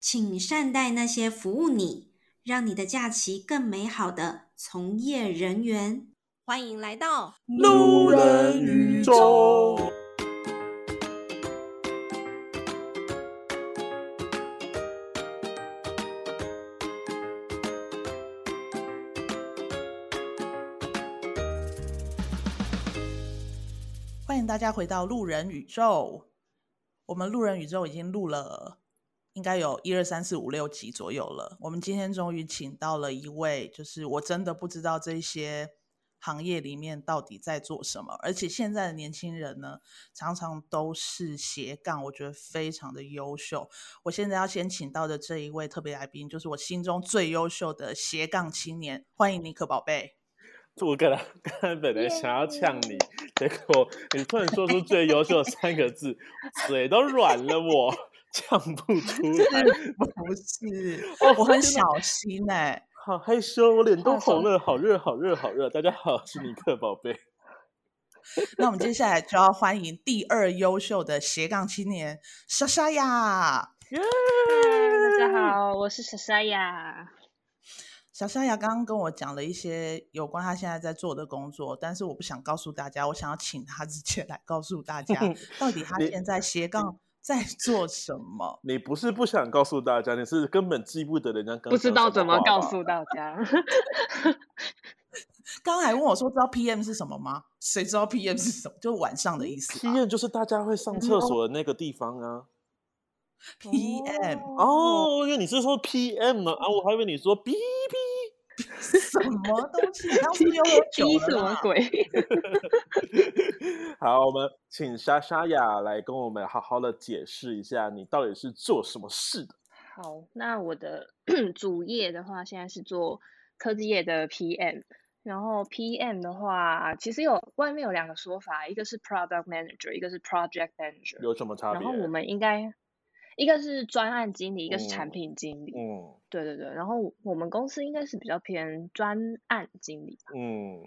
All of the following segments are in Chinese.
请善待那些服务你、让你的假期更美好的从业人员。欢迎来到路人宇宙。欢迎大家回到路人宇宙。我们路人宇宙已经录了，应该有一二三四五六集左右了。我们今天终于请到了一位，就是我真的不知道这些行业里面到底在做什么，而且现在的年轻人呢，常常都是斜杠，我觉得非常的优秀。我现在要先请到的这一位特别来宾，就是我心中最优秀的斜杠青年，欢迎尼克宝贝。我刚才刚才本来想要呛你.结果你突然说出最优秀的三个字，嘴都软了我，我呛不出来。不是，哦、我很小心哎、欸，好害羞，我脸都红了，好热，好热，好热。大家好，我是尼克宝贝。那我们接下来就要欢迎第二优秀的斜杠青年莎莎呀!大家好，我是莎莎呀。小沙雅刚刚跟我讲了一些有关他现在在做的工作，但是我不想告诉大家，我想要请他直接来告诉大家，到底他现在斜杠在做什么你。不是不想告诉大家，你是根本记不得人家刚刚不知道怎么告诉大家。刚刚还问我说，知道 PM 是什么吗？谁知道 PM 是什么？就晚上的意思。PM 就是大家会上厕所的那个地方啊。PM 哦，因为你是说 PM 呢啊，我还以为你说 B B 什么东西？当时又喝酒了，什么鬼？好，我们请莎莎雅来跟我们好好的解释一下，你到底是做什么事的？好，那我的 主业的话，现在是做科技业的 PM，然后 PM 的话，其实有外面有两个说法，一个是 Product Manager，一个是 Project Manager，有什么差别？然后我们应该。一个是专案经理，一个是产品经理。嗯，对对对。然后我们公司应该是比较偏专案经理。嗯，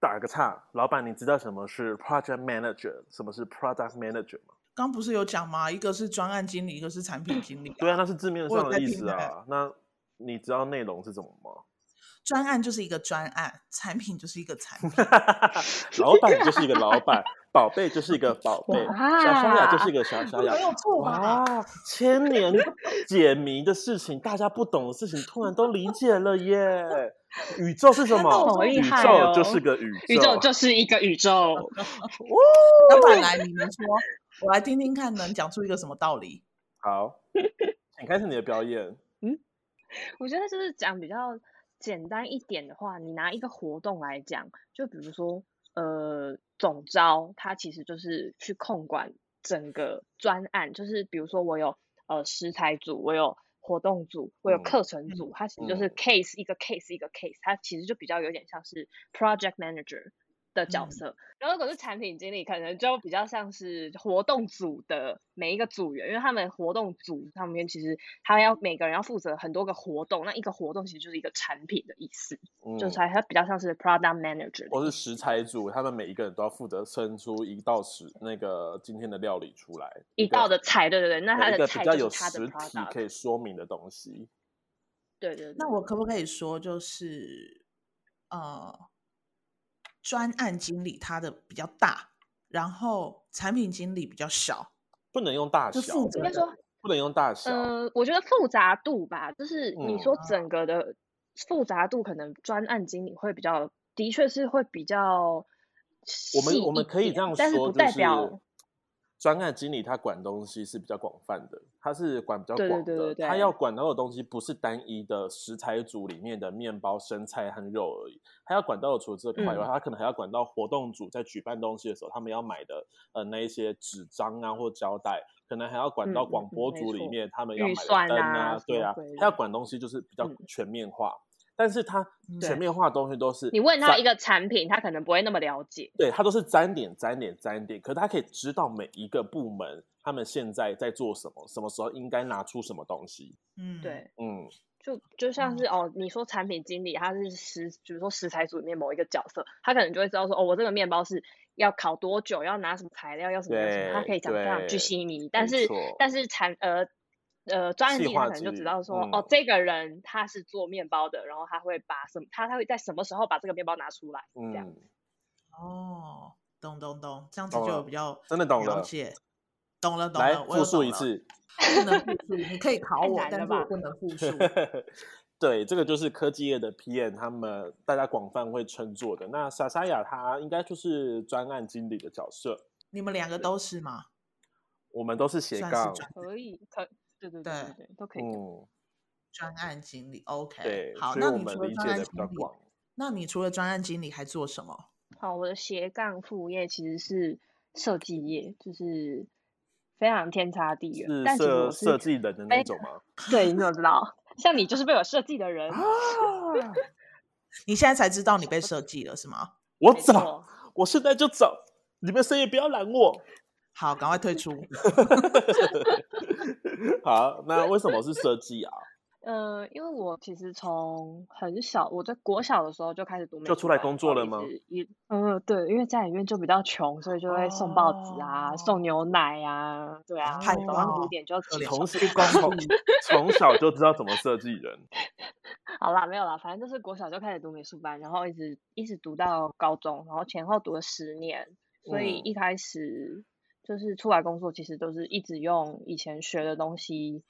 打个岔，老板，你知道什么是 project manager，什么是 product manager 吗？刚不是有讲吗？一个是专案经理，一个是产品经理啊。对啊，那是字面上的意思啊。那你知道内容是什么吗？专案就是一个专案，产品就是一个产品，老板就是一个老板，宝贝就是一个宝贝，小小雅就是一个小小雅，没有错吧？哇，千年解谜的事情，大家不懂的事情，突然都理解了耶！宇宙是什么？好厉害哦！宇宙就是个宇宙，宇宙就是一个宇宙。老板来，你们说，我来听听看，能讲出一个什么道理？好，请开始你的表演。嗯，我觉得就是讲比较。简单一点的话，你拿一个活动来讲，就比如说，呃，总招，它其实就是去控管整个专案，就是比如说我有呃食材组，我有活动组，我有课程组，嗯，它其实就是 case，嗯，一个 case 一个 case，它其实就比较有点像是 project manager。的角色，然后如果是产品经理，可能就比较像是活动组的每一个组员，因为他们活动组上面其实他要每个人要负责很多个活动，那一个活动其实就是一个产品的意思，嗯、就是他比较像是 product manager，或是食材组，他们每一个人都要负责生出一道食那个今天的料理出来，一道的菜，对对对，那他的菜就是他的比较有实体可以说明的东西，对对对，那我可不可以说就是呃。专案经理他的比较大，然后产品经理比较小，不能用大小，应该说不能用大小。呃，我觉得复杂度吧，就是你说整个的复杂度，可能专案经理会比较，嗯、的确是会比较。我们我们可以这样说，但是不代表。就是专案经理他管东西是比较广泛的，他是管比较广的，对对对对，他要管到的东西不是单一的食材组里面的面包、生菜和肉而已，他要管到的除了这块以外，他可能还要管到活动组在举办东西的时候，他们要买的呃那一些纸张啊或胶带，可能还要管到广播组里面他们要买的灯啊，啊，对啊，他要管东西就是比较全面化。嗯但是他前面画的东西都是你问他一个产品，他可能不会那么了解。对，他都是沾点沾点沾点，可是他可以知道每一个部门他们现在在做什么，什么时候应该拿出什么东西。嗯，对，嗯，就就像是哦，你说产品经理他是食，比如说食材组里面某一个角色，他可能就会知道说哦，我这个面包是要烤多久，要拿什么材料，要什么什么，他可以讲非常巨细靡遗。但是但是产呃。呃专案经理他可能就知道说，嗯、哦，这个人他是做面包的，然后他会把什么，他他会在什么时候把这个面包拿出来，嗯、这样。哦，懂懂懂，这样子就比较真的懂了解，懂了懂了，来复述一次，不能复述，你可以 考我，但是我不能复述。对，这个就是科技业的 PM，他们大家广泛会称作的。那莎莎雅她应该就是专案经理的角色。你们两个都是吗？我们都是斜杠，可以，可对对对对对，都可以。嗯，专案经理，OK，对，好，那你除了专案经理，那你除了专案经理还做什么？好，我的斜杠副业其实是设计业，就是非常天差地远。是设设计人的那种吗？对，你怎么知道？像你就是被我设计的人，啊、你现在才知道你被设计了是吗？我走，我现在就走，你们谁也不要拦我。好，赶快退出。好，那为什么是设计啊？呃，因为我其实从很小，我在国小的时候就开始读美，就出来工作了吗？一，嗯、呃，对，因为家里面就比较穷，所以就会送报纸啊，哦、送牛奶啊，对啊，早上五点就要起从从 从小就知道怎么设计人。好啦，没有啦，反正就是国小就开始读美术班，然后一直一直读到高中，然后前后读了十年，所以一开始就是出来工作，其实都是一直用以前学的东西。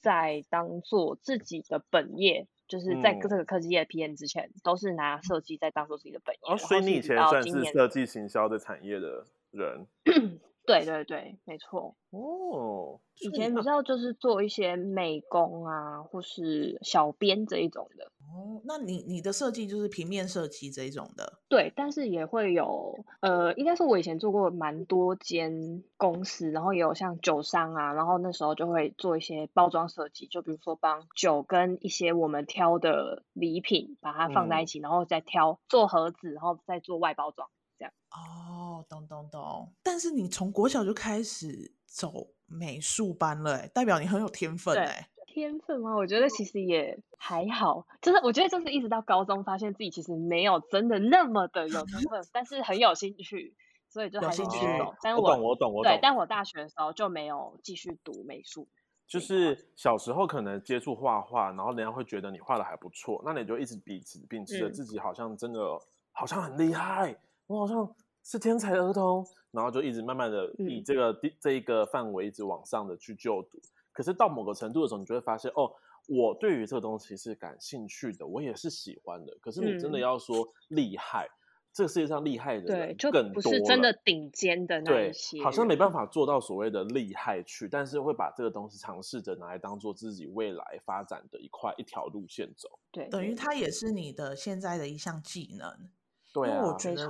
在当做自己的本业，就是在这个科技业 PN 之前，嗯、都是拿设计在当做自己的本业。哦，所以你以前算是设计行销的产业的人。对对对，没错。哦，以前比较就是做一些美工啊，或是小编这一种的。哦，那你你的设计就是平面设计这一种的？对，但是也会有，呃，应该说我以前做过蛮多间公司，然后也有像酒商啊，然后那时候就会做一些包装设计，就比如说帮酒跟一些我们挑的礼品把它放在一起，嗯、然后再挑做盒子，然后再做外包装。哦，懂懂懂。但是你从国小就开始走美术班了，哎，代表你很有天分，哎。天分吗？我觉得其实也还好，就是我觉得就是一直到高中，发现自己其实没有真的那么的有天分，但是很有兴趣，所以就还是继续走。但我懂，我懂，我懂。对，但我大学的时候就没有继续读美术。就是小时候可能接触画画，然后人家会觉得你画的还不错，那你就一直秉持秉持着自己好像真的好像很厉害，我好像。是天才儿童，然后就一直慢慢的以这个、嗯、这一个范围一直往上的去就读。可是到某个程度的时候，你就会发现，哦，我对于这个东西是感兴趣的，我也是喜欢的。可是你真的要说厉害，嗯、这个世界上厉害的人就不是真的顶尖的那一些，好像没办法做到所谓的厉害去，但是会把这个东西尝试着拿来当做自己未来发展的一块一条路线走。对，等于它也是你的现在的一项技能。对啊，我觉得。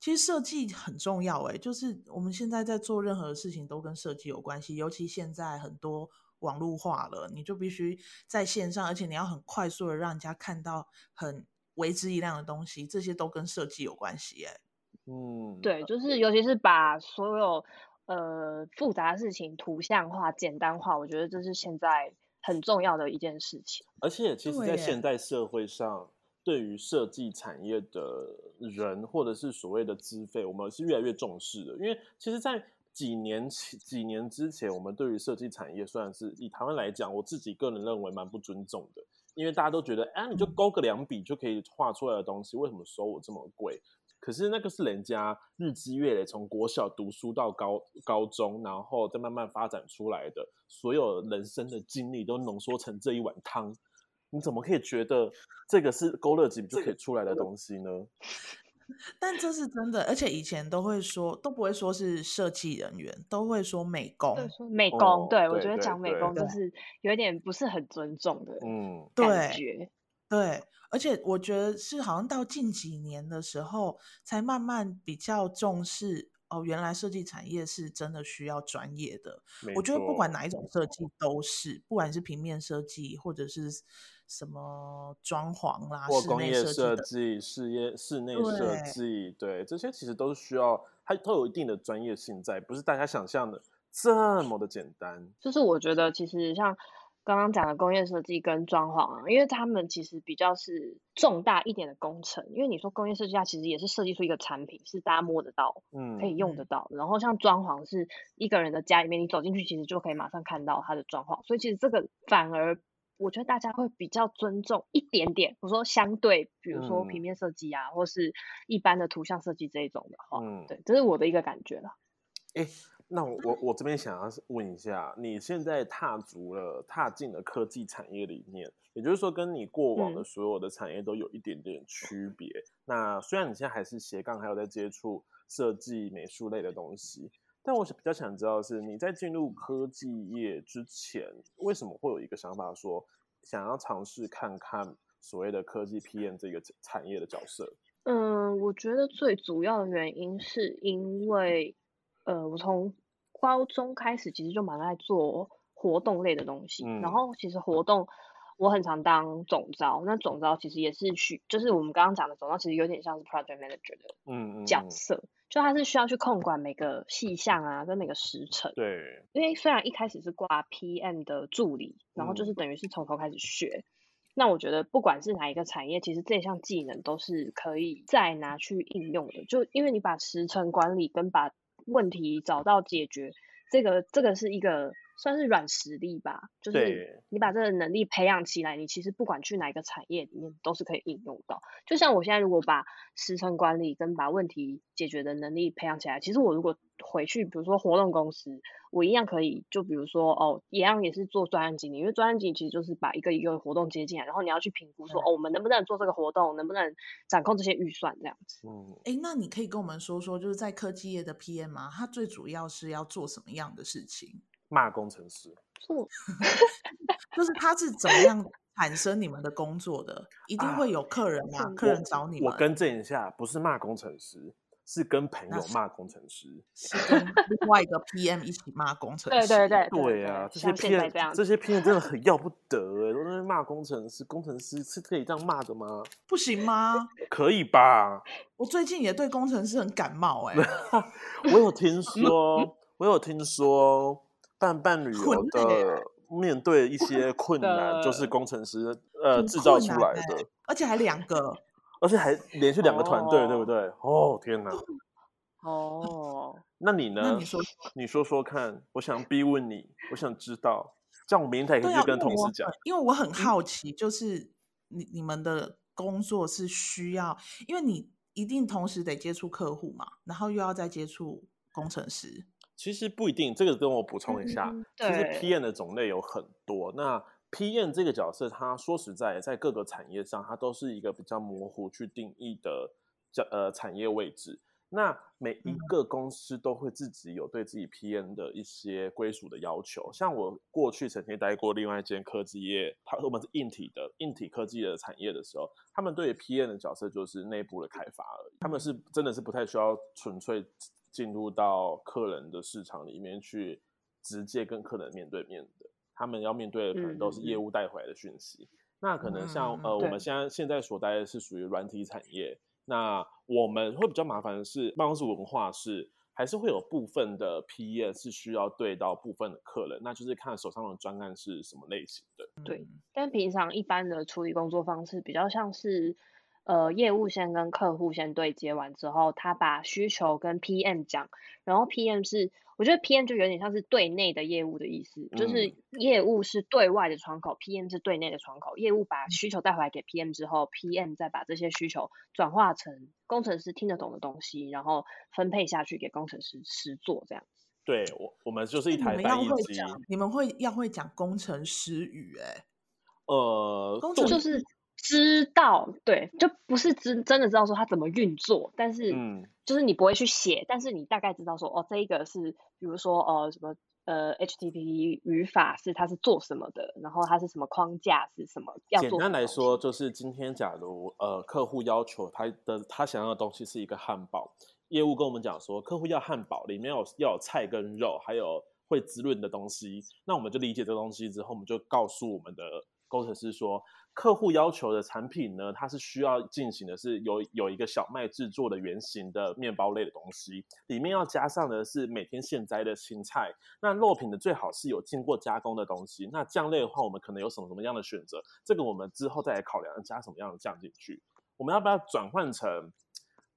其实设计很重要，哎，就是我们现在在做任何事情都跟设计有关系，尤其现在很多网络化了，你就必须在线上，而且你要很快速的让人家看到很为之一亮的东西，这些都跟设计有关系，哎，嗯，对，就是尤其是把所有呃复杂的事情图像化、简单化，我觉得这是现在很重要的一件事情。而且，其实，在现代社会上。对于设计产业的人，或者是所谓的资费，我们是越来越重视的。因为其实，在几年前、几年之前，我们对于设计产业，算是以台湾来讲，我自己个人认为蛮不尊重的。因为大家都觉得，哎，你就勾个两笔就可以画出来的东西，为什么收我这么贵？可是那个是人家日积月累，从国小读书到高高中，然后再慢慢发展出来的，所有人生的经历都浓缩成这一碗汤。你怎么可以觉得这个是勾勒几笔就可以出来的东西呢？但这是真的，而且以前都会说，都不会说是设计人员，都会说美工。美工，哦、对，我觉得讲美工就是有点不是很尊重的，嗯，感觉。对，而且我觉得是好像到近几年的时候，才慢慢比较重视。哦，原来设计产业是真的需要专业的。我觉得不管哪一种设计都是，不管是平面设计或者是。什么装潢啦，或工业设计、室业室内设计，对，对这些其实都是需要，它都有一定的专业性在，不是大家想象的这么的简单。就是我觉得，其实像刚刚讲的工业设计跟装潢啊，因为他们其实比较是重大一点的工程。因为你说工业设计，它其实也是设计出一个产品，是大家摸得到，嗯，可以用得到。然后像装潢是一个人的家里面，你走进去其实就可以马上看到它的装潢。所以其实这个反而我觉得大家会比较尊重一点点。我说相对，比如说平面设计啊，嗯、或是一般的图像设计这一种的话，嗯，对，这是我的一个感觉了。欸那我我我这边想要问一下，你现在踏足了、踏进了科技产业里面，也就是说，跟你过往的所有的产业都有一点点区别。嗯、那虽然你现在还是斜杠，还有在接触设计、美术类的东西，但我比较想知道的是，你在进入科技业之前，为什么会有一个想法说想要尝试看看所谓的科技 PM 这个产业的角色？嗯，我觉得最主要的原因是因为。呃，我从高中开始其实就蛮爱做活动类的东西，嗯、然后其实活动我很常当总招，那总招其实也是去，就是我们刚刚讲的总招其实有点像是 project manager 的角色，嗯。嗯、就他是需要去控管每个细项啊，跟每个时程。对，因为虽然一开始是挂 PM 的助理，然后就是等于是从头开始学，嗯、那我觉得不管是哪一个产业，其实这项技能都是可以再拿去应用的，就因为你把时程管理跟把问题找到解决，这个这个是一个算是软实力吧，就是你把这个能力培养起来，你其实不管去哪一个产业里面都是可以应用到。就像我现在如果把时程管理跟把问题解决的能力培养起来，其实我如果回去，比如说活动公司，我一样可以，就比如说哦，一样也是做专案经理，因为专案经理其实就是把一个一个活动接进来，然后你要去评估说，哦，我们能不能做这个活动，能不能掌控这些预算这样子。嗯，哎，那你可以跟我们说说，就是在科技业的 PM 啊，他最主要是要做什么样的事情？骂工程师，做，就是他是怎么样产生你们的工作的？一定会有客人嘛？啊、客人找你们。我，我更正一下，不是骂工程师。是跟朋友骂工程师，是跟另外一个 PM 一起骂工程师。对对对，对啊，这些 PM 这些 PM 真的很要不得哎，都在骂工程师，工程师是可以这样骂的吗？不行吗？可以吧？我最近也对工程师很感冒哎。我有听说，我有听说，伴伴旅游的面对一些困难，就是工程师呃制造出来的，而且还两个。而且还连续两个团队，oh. 对不对？哦、oh, 天哪！哦，oh. 那你呢？那你说，你说说看，我想逼问你，我想知道，这样我明天可以去跟同事讲。因为我很好奇，就是你你们的工作是需要，因为你一定同时得接触客户嘛，然后又要再接触工程师。其实不一定，这个跟我补充一下，嗯、其实 PM 的种类有很多。那 PM 这个角色，它说实在，在各个产业上，它都是一个比较模糊去定义的叫呃产业位置。那每一个公司都会自己有对自己 PM 的一些归属的要求。像我过去曾经待过另外一间科技业，它我们是硬体的硬体科技的产业的时候，他们对于 PM 的角色就是内部的开发而已。他们是真的是不太需要纯粹进入到客人的市场里面去，直接跟客人面对面的。他们要面对的可能都是业务带回来的讯息，嗯、那可能像、嗯、呃，我们现在现在所待的是属于软体产业，那我们会比较麻烦的是办公室文化是还是会有部分的 P E 是需要对到部分的客人，那就是看手上的专案是什么类型的。对，但平常一般的处理工作方式比较像是。呃，业务先跟客户先对接完之后，他把需求跟 PM 讲，然后 PM 是，我觉得 PM 就有点像是对内的业务的意思，嗯、就是业务是对外的窗口，PM 是对内的窗口。业务把需求带回来给 PM 之后，PM 再把这些需求转化成工程师听得懂的东西，然后分配下去给工程师实做这样子。对，我我们就是一台翻译机。你们会要会讲工程师语哎、欸？呃，工程就是。知道，对，就不是真真的知道说它怎么运作，但是，嗯，就是你不会去写，但是你大概知道说，哦，这一个是，比如说，呃，什么，呃，HTTP 语法是它是做什么的，然后它是什么框架是什么，要做。简单来说，就是今天假如呃客户要求他的他想要的东西是一个汉堡，业务跟我们讲说，客户要汉堡，里面有要有菜跟肉，还有会滋润的东西，那我们就理解这个东西之后，我们就告诉我们的。工程师说，客户要求的产品呢，它是需要进行的是有有一个小麦制作的原型的面包类的东西，里面要加上的是每天现摘的青菜。那肉品的最好是有经过加工的东西。那酱类的话，我们可能有什么什么样的选择？这个我们之后再来考量加什么样的酱进去。我们要不要转换成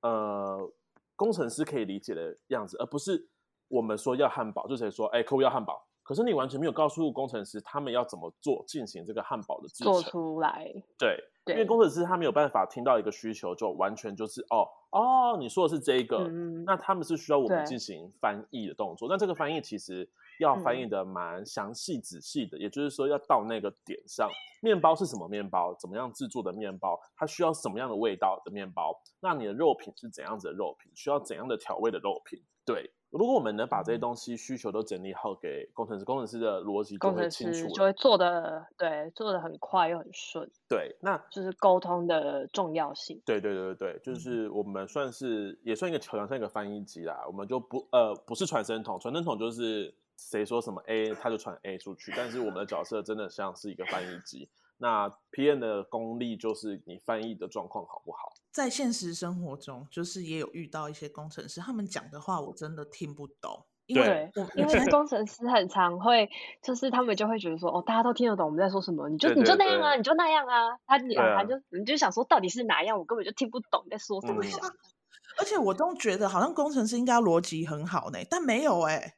呃工程师可以理解的样子，而不是我们说要汉堡，就是说哎客户要汉堡？可是你完全没有告诉工程师他们要怎么做进行这个汉堡的制程做出来。对，对，因为工程师他没有办法听到一个需求就完全就是哦哦，你说的是这个，嗯，那他们是需要我们进行翻译的动作。那这个翻译其实要翻译的蛮详细仔细的，嗯，也就是说要到那个点上，面包是什么面包，怎么样制作的面包，它需要什么样的味道的面包，那你的肉品是怎样子的肉品，需要怎样的调味的肉品，对。如果我们能把这些东西需求都整理好给工程师，工程师的逻辑就会清楚，就会做的对，做的很快又很顺。对，那就是沟通的重要性。对对对对对，就是我们算是、嗯、也算一个桥梁，像一个翻译机啦。我们就不呃不是传声筒，传声筒就是谁说什么 A，他就传 A 出去。但是我们的角色真的像是一个翻译机。那 PM 的功力就是你翻译的状况好不好？在现实生活中，就是也有遇到一些工程师，他们讲的话我真的听不懂。因为因为工程师很常会，就是他们就会觉得说，哦，大家都听得懂我们在说什么，你就你就那样啊，你就那样啊。他你他就你就想说，到底是哪样？我根本就听不懂你在说什么。嗯、而且我都觉得好像工程师应该逻辑很好呢，但没有哎，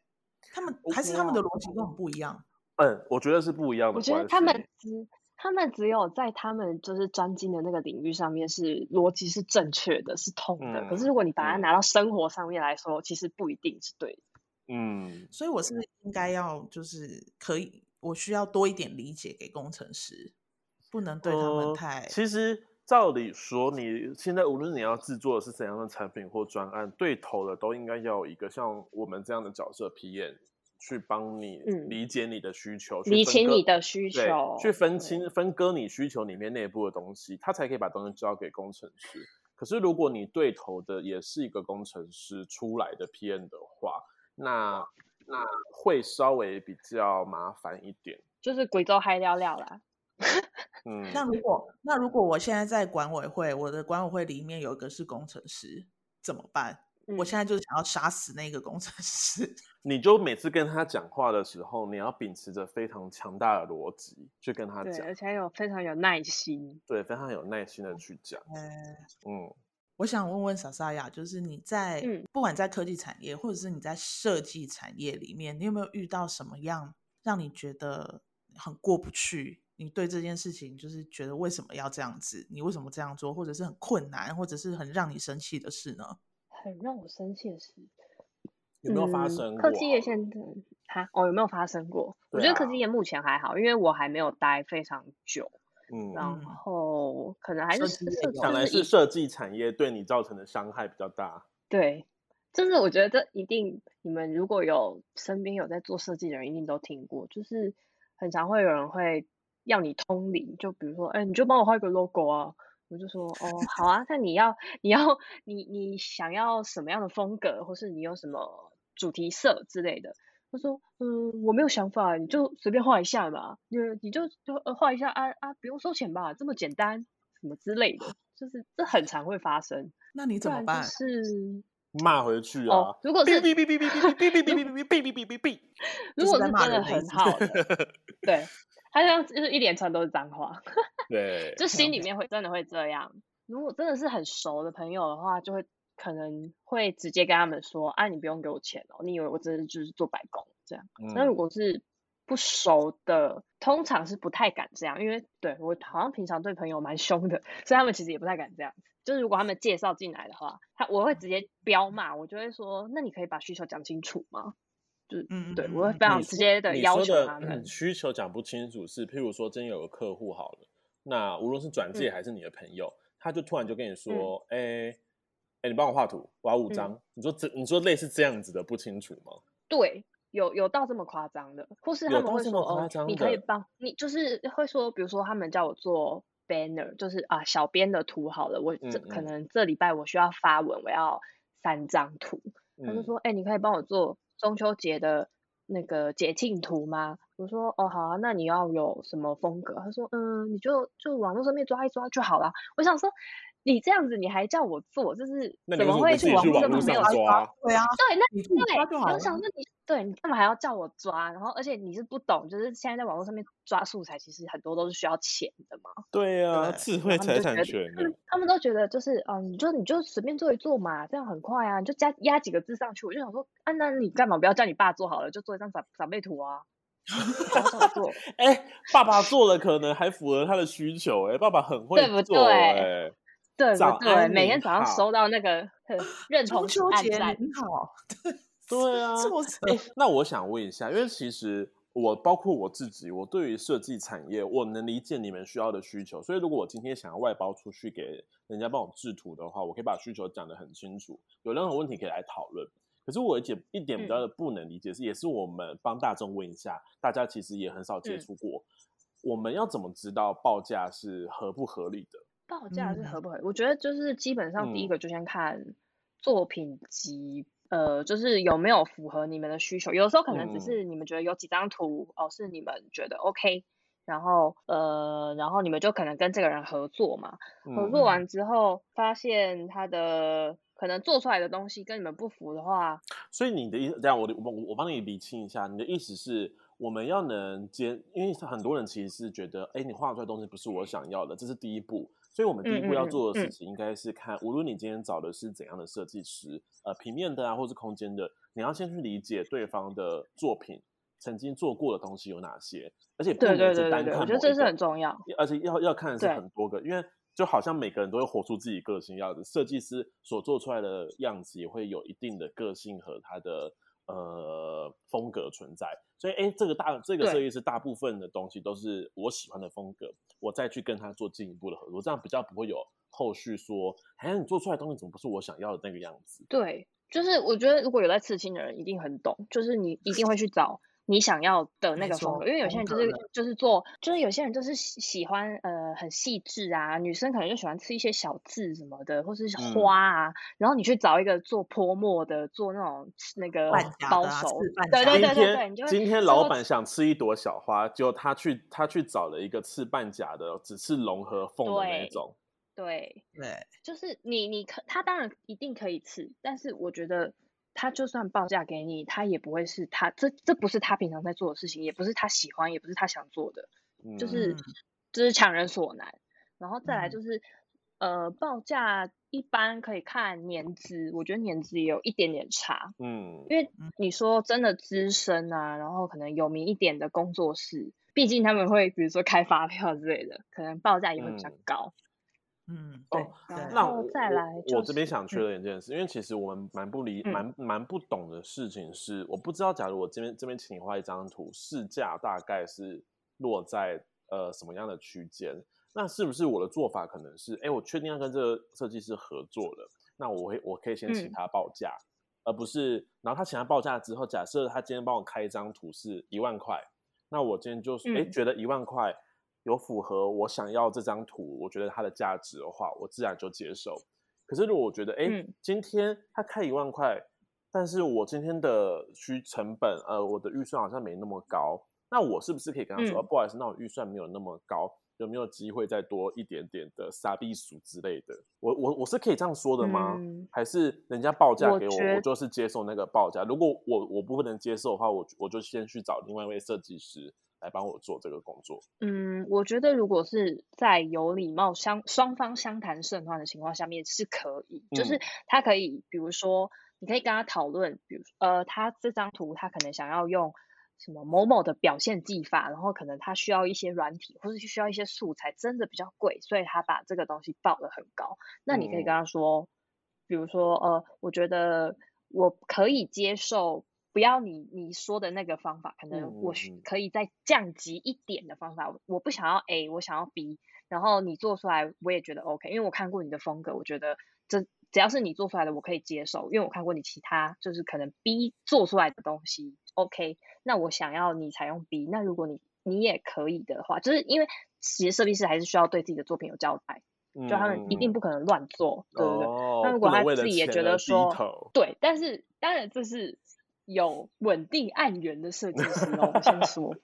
他们还是他们的逻辑都很不一样。嗯，我觉得是不一样的。我觉得他们他们只有在他们就是专精的那个领域上面是逻辑是正确的，是通的。嗯、可是如果你把它拿到生活上面来说，嗯、其实不一定是对的。嗯，所以我是不是应该要就是可以，我需要多一点理解给工程师，不能对他们太。呃、其实照理说，你现在无论你要制作的是怎样的产品或专案，对头的都应该要有一个像我们这样的角色 PM。去帮你理解你的需求，理清你的需求，去分清分割你需求里面内部的东西，他才可以把东西交给工程师。可是如果你对头的也是一个工程师出来的 PM 的话，那那会稍微比较麻烦一点，就是贵州嗨料料啦。嗯，那如果那如果我现在在管委会，我的管委会里面有一个是工程师，怎么办？我现在就是想要杀死那个工程师。你就每次跟他讲话的时候，你要秉持着非常强大的逻辑去跟他讲，而且有非常有耐心。对，非常有耐心的去讲。嗯，嗯，我想问问莎莎雅，就是你在、嗯、不管在科技产业，或者是你在设计产业里面，你有没有遇到什么样让你觉得很过不去？你对这件事情就是觉得为什么要这样子？你为什么这样做？或者是很困难，或者是很让你生气的事呢？很让我生气的是，有没有发生过？科技业现在哈哦，有没有发生过？啊、我觉得科技业目前还好，因为我还没有待非常久。嗯，然后可能还是想来是设计产业对你造成的伤害比较大。对，就是我觉得这一定，你们如果有身边有在做设计的人，一定都听过，就是很常会有人会要你通灵，就比如说，哎，你就帮我画一个 logo 啊。我就说哦，好啊，那你要你要你你想要什么样的风格，或是你有什么主题色之类的？他说嗯，我没有想法，你就随便画一下嘛，你你就就画一下啊啊，不用收钱吧，这么简单，什么之类的，就是这很常会发生。那你怎么办？是骂回去啊？如果是哔哔哔哔哔哔哔哔哔哔哔哔哔哔，如果是真的很好的，对。他像就是一连串都是脏话，对，就心里面会真的会这样。如果真的是很熟的朋友的话，就会可能会直接跟他们说：“啊，你不用给我钱哦，你以为我真的就是做白工这样。嗯”那如果是不熟的，通常是不太敢这样，因为对我好像平常对朋友蛮凶的，所以他们其实也不太敢这样。就是如果他们介绍进来的话，他我会直接飙骂，我就会说：“那你可以把需求讲清楚吗？”就嗯，对，我会非常直接的要求他们。需求讲不清楚是，譬如说，真有个客户好了，那无论是转介还是你的朋友，嗯、他就突然就跟你说，哎、嗯，哎、你帮我画图，我要五张、嗯。你说这，你说类似这样子的不清楚吗？对，有有到这么夸张的，或是他们会说，哦，你可以帮你，就是会说，比如说他们叫我做 banner，就是啊，小编的图好了，我这嗯嗯可能这礼拜我需要发文，我要三张图，他就说，哎、欸，你可以帮我做。中秋节的那个节庆图吗？我说哦好啊，那你要有什么风格？他说嗯，你就就网络上面抓一抓就好了。我想说。你这样子，你还叫我做，就是怎么会去网络上没有抓？对啊，对，那你对，我想说你对你干嘛还要叫我抓？然后而且你是不懂，就是现在在网络上面抓素材，其实很多都是需要钱的嘛。对啊，智慧财产权他们，他们都觉得就是嗯，你就你就随便做一做嘛，这样很快啊，你就加压几个字上去。我就想说，啊，那你干嘛不要叫你爸做好了，就做一张长长辈图啊？做，哎、欸，爸爸做了可能还符合他的需求、欸，哎，爸爸很会做、欸，哎。对对不对？每天早上收到那个 认同按赞，很好。对啊，欸、那我想问一下，因为其实我包括我自己，我对于设计产业，我能理解你们需要的需求。所以，如果我今天想要外包出去给人家帮我制图的话，我可以把需求讲得很清楚，有任何问题可以来讨论。可是我一点一点比较的不能理解是，嗯、也是我们帮大众问一下，大家其实也很少接触过，嗯、我们要怎么知道报价是合不合理的？报价是合不合理？嗯、我觉得就是基本上第一个就先看作品集，嗯、呃，就是有没有符合你们的需求。有的时候可能只是你们觉得有几张图、嗯、哦，是你们觉得 OK，然后呃，然后你们就可能跟这个人合作嘛。合作完之后发现他的可能做出来的东西跟你们不符的话，所以你的意思这样，我我我帮你理清一下，你的意思是我们要能接，因为很多人其实是觉得，哎，你画出来的东西不是我想要的，这是第一步。所以，我们第一步要做的事情，应该是看，无论你今天找的是怎样的设计师，呃，平面的啊，或是空间的，你要先去理解对方的作品曾经做过的东西有哪些，而且不能只单看。我觉得这是很重要，而且要要看的是很多个，因为就好像每个人都会活出自己个性样子，设计师所做出来的样子也会有一定的个性和他的。呃，风格存在，所以哎，这个大这个设计师大部分的东西都是我喜欢的风格，我再去跟他做进一步的合作，这样比较不会有后续说，哎，你做出来的东西怎么不是我想要的那个样子？对，就是我觉得如果有在刺青的人一定很懂，就是你一定会去找。你想要的那个风格，因为有些人就是就是做，就是有些人就是喜喜欢呃很细致啊，女生可能就喜欢吃一些小字什么的，或是花啊，嗯、然后你去找一个做泼墨的，做那种那个包手，对对。对对对，今天老板想吃一朵小花，就他去他去找了一个刺半甲的，只刺龙和凤的那种，对对，对就是你你可他当然一定可以刺，但是我觉得。他就算报价给你，他也不会是他这这不是他平常在做的事情，也不是他喜欢，也不是他想做的，嗯、就是就是强人所难。然后再来就是，嗯、呃，报价一般可以看年资，我觉得年资也有一点点差，嗯，因为你说真的资深啊，然后可能有名一点的工作室，毕竟他们会比如说开发票之类的，可能报价也会比较高。嗯嗯，对。哦、那我再来、就是，我这边想确认一件事，嗯、因为其实我们蛮不理、蛮蛮不懂的事情是，我不知道，假如我这边这边请你画一张图，市价大概是落在呃什么样的区间？那是不是我的做法可能是，哎，我确定要跟这个设计师合作了，那我会我可以先请他报价，嗯、而不是，然后他请他报价之后，假设他今天帮我开一张图是一万块，那我今天就是哎、嗯、觉得一万块。有符合我想要这张图，我觉得它的价值的话，我自然就接受。可是如果我觉得，哎、今天他开一万块，但是我今天的需成本，呃，我的预算好像没那么高，那我是不是可以跟他说，嗯、不好意思，那我预算没有那么高，有没有机会再多一点点的傻逼数之类的？我我我是可以这样说的吗？嗯、还是人家报价给我，我，我就是接受那个报价？如果我我不能接受的话，我我就先去找另外一位设计师。来帮我做这个工作。嗯，我觉得如果是在有礼貌、相双方相谈甚欢的情况下面是可以，嗯、就是他可以，比如说，你可以跟他讨论，比如呃，他这张图他可能想要用什么某某的表现技法，然后可能他需要一些软体，或者需要一些素材，真的比较贵，所以他把这个东西报的很高。那你可以跟他说，嗯、比如说呃，我觉得我可以接受。不要你你说的那个方法，可能我可以再降级一点的方法。嗯、我不想要 A，我想要 B，然后你做出来我也觉得 OK，因为我看过你的风格，我觉得这只要是你做出来的我可以接受，因为我看过你其他就是可能 B 做出来的东西 OK，那我想要你采用 B，那如果你你也可以的话，就是因为其实设计师还是需要对自己的作品有交代，嗯、就他们一定不可能乱做，对不对？那如果他自己也觉得说对，但是当然这是。有稳定案源的设计师哦。我先 说，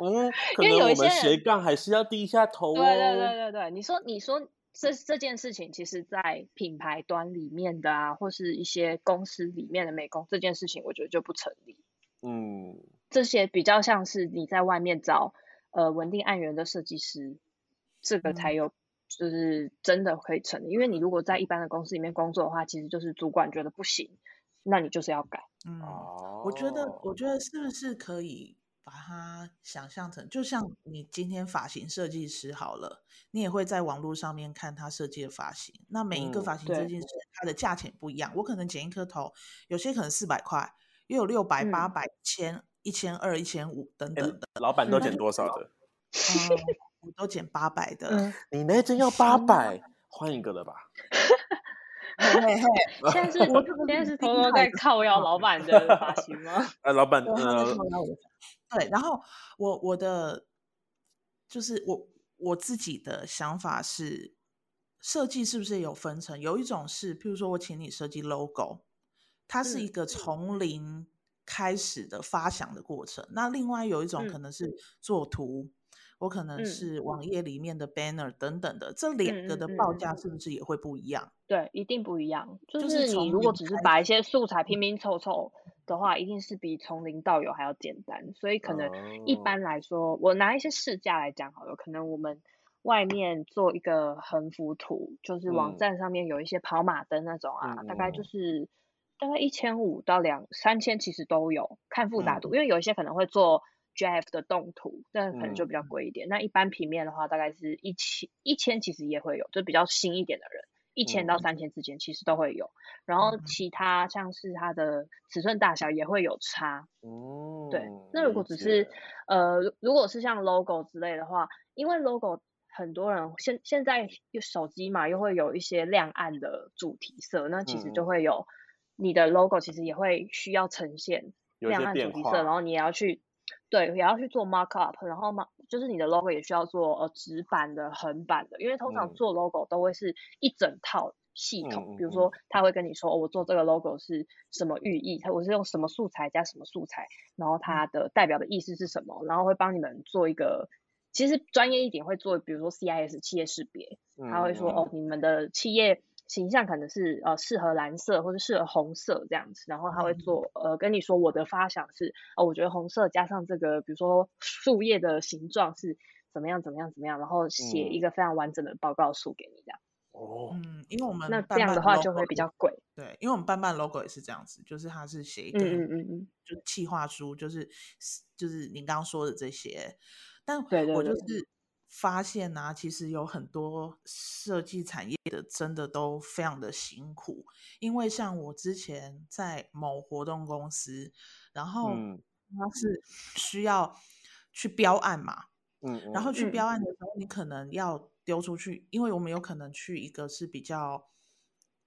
嗯，因为有一些斜杠还是要低一下头哦。对对对对对，你说你说这这件事情，其实，在品牌端里面的啊，或是一些公司里面的美工，这件事情我觉得就不成立。嗯，这些比较像是你在外面找呃稳定案源的设计师，这个才有。嗯就是真的可以成立，因为你如果在一般的公司里面工作的话，其实就是主管觉得不行，那你就是要改。嗯，我觉得，我觉得是不是可以把它想象成，就像你今天发型设计师好了，你也会在网络上面看他设计的发型，那每一个发型设计师它的价钱不一样，嗯、我可能剪一颗头，有些可能四百块，也有六百、八百、千、一千二、一千五等等的。老板都剪多少的？嗯我都剪八百的，嗯、你那真要八百，换一个了吧？嘿嘿嘿，现在是现在是偷偷在靠腰老板的 发型吗？哎，老板，对，然后我我的就是我我自己的想法是，设计是不是有分成？有一种是，譬如说我请你设计 logo，它是一个从零开始的发想的过程。嗯、那另外有一种可能是做图。我可能是网页里面的 banner 等等的，嗯、这两个的报价是不是也会不一样？对，一定不一样。就是你如果只是把一些素材拼拼凑凑的话，一定是比从零到有还要简单。所以可能一般来说，哦、我拿一些市价来讲好了，可能我们外面做一个横幅图，就是网站上面有一些跑马灯那种啊，嗯、大概就是大概一千五到两三千，其实都有，看复杂度，嗯、因为有一些可能会做。GIF 的动图，但可能就比较贵一点。嗯、那一般平面的话，大概是一千一千，其实也会有，就比较新一点的人，一千到三千之间其实都会有。然后其他像是它的尺寸大小也会有差。哦、嗯，对。那如果只是呃，如果是像 logo 之类的话，因为 logo 很多人现现在手机嘛，又会有一些亮暗的主题色，那其实就会有你的 logo 其实也会需要呈现亮暗主题色，然后你也要去。对，也要去做 markup，然后嘛，就是你的 logo 也需要做呃直版的、横版的，因为通常做 logo 都会是一整套系统。嗯、比如说，他会跟你说，哦，我做这个 logo 是什么寓意，他我是用什么素材加什么素材，然后它的代表的意思是什么，然后会帮你们做一个，其实专业一点会做，比如说 CIS 企业识别，他会说，哦，你们的企业。形象可能是呃适合蓝色或者适合红色这样子，然后他会做呃跟你说我的发想是哦，我觉得红色加上这个比如说树叶的形状是怎么样怎么样怎么样，然后写一个非常完整的报告书给你这样。哦，嗯，因为我们那这样的话就会比较贵。对，因为我们办办 logo 也是这样子，就是他是写一个嗯嗯嗯，就企划书，就是就是您刚刚说的这些，但我就是。发现啊，其实有很多设计产业的真的都非常的辛苦，因为像我之前在某活动公司，然后他是需要去标案嘛，嗯，然后去标案的时候，你可能要丢出去，因为我们有可能去一个是比较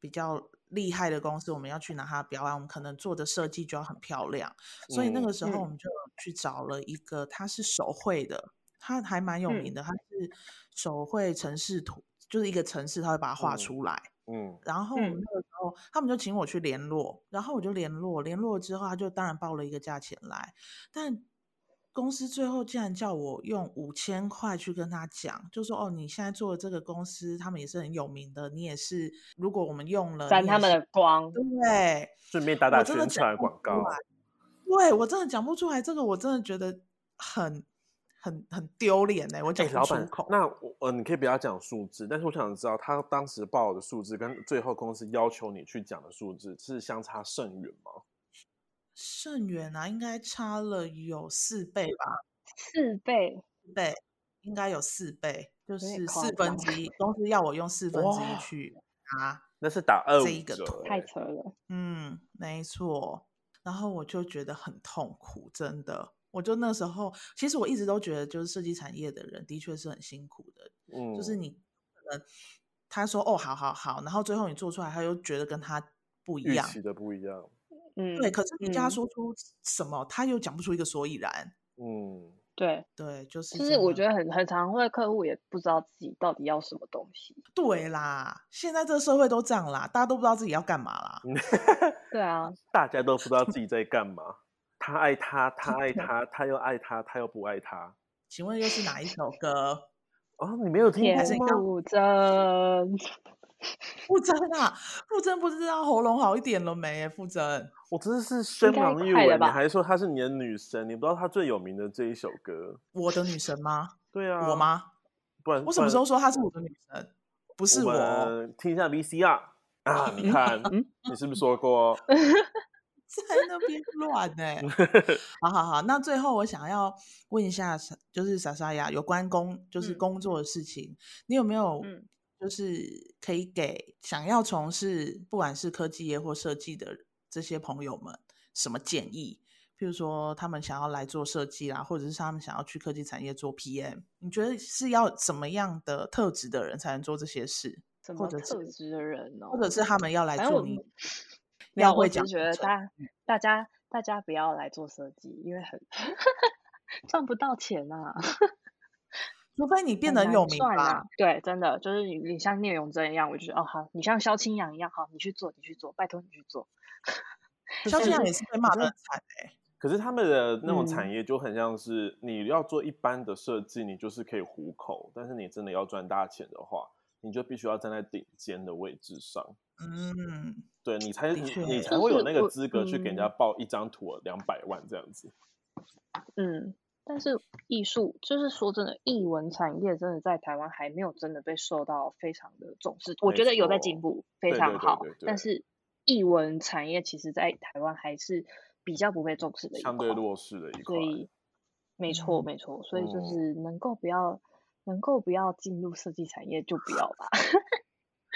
比较厉害的公司，我们要去拿它标案，我们可能做的设计就要很漂亮，所以那个时候我们就去找了一个，他是手绘的。他还蛮有名的，他是手绘城市图，就是一个城市，他会把它画出来。嗯，然后那个时候他们就请我去联络，然后我就联络，联络之后他就当然报了一个价钱来，但公司最后竟然叫我用五千块去跟他讲，就说哦，你现在做的这个公司，他们也是很有名的，你也是，如果我们用了沾他们的光，对，顺便打打宣传广告。对，我真的讲不出来，这个我真的觉得很。很很丢脸呢，我讲不出口。欸、那我呃，你可以不要讲数字，但是我想知道他当时报的数字跟最后公司要求你去讲的数字是相差甚远吗？甚远啊，应该差了有四倍吧？四倍，倍，应该有四倍，就是四分之一。公司要我用四分之一去拿，那是打二五折，这一个太扯了。嗯，没错。然后我就觉得很痛苦，真的。我就那时候，其实我一直都觉得，就是设计产业的人的确是很辛苦的。嗯，就是你可能他说哦，好好好，然后最后你做出来，他又觉得跟他不一样，预期的不一样。嗯，对。可是你叫他说出什么，嗯、他又讲不出一个所以然。嗯，对对，就是。其实我觉得很很常会客户也不知道自己到底要什么东西。对啦，现在这个社会都这样啦，大家都不知道自己要干嘛啦。对啊，大家都不知道自己在干嘛。他爱他，他爱他，他又爱他，他又不爱他。请问又是哪一首歌？哦，你没有听过吗？傅真，傅真啊，傅真不知道喉咙好一点了没？傅真，我真的是深盲一文，你还说她是你的女神，你不知道她最有名的这一首歌？我的女神吗？对啊，我吗？不然，我什么时候说她是我的女神？不是我，我听一下 VCR 啊，你看，你是不是说过？在那边乱呢、欸，好好好，那最后我想要问一下，就是莎莎呀，有关工就是工作的事情，嗯、你有没有就是可以给想要从事不管是科技业或设计的这些朋友们什么建议？譬如说他们想要来做设计啦，或者是他们想要去科技产业做 PM，你觉得是要什么样的特质的人才能做这些事？什么特质的人呢、哦？或者是他们要来做你？没有，我只是觉得大大家大家不要来做设计，因为很赚不到钱啊。除非你变得有名啊。对，真的就是你，你像聂永真一样，我就觉得哦好，你像萧清扬一样，好，你去做，你去做，拜托你去做。萧清扬也是被骂得很惨哎。可是他们的那种产业就很像是，你要做一般的设计，你就是可以糊口，但是你真的要赚大钱的话，你就必须要站在顶尖的位置上。嗯。对你才你你才会有那个资格去给人家报一张图两百万这样子。嗯，但是艺术就是说真的，艺文产业真的在台湾还没有真的被受到非常的重视。我觉得有在进步，非常好。对对对对对，但是艺文产业其实，在台湾还是比较不被重视的相对弱势的一块。所以，没错没错，所以就是能够不要、嗯、能够不要进入设计产业就不要吧。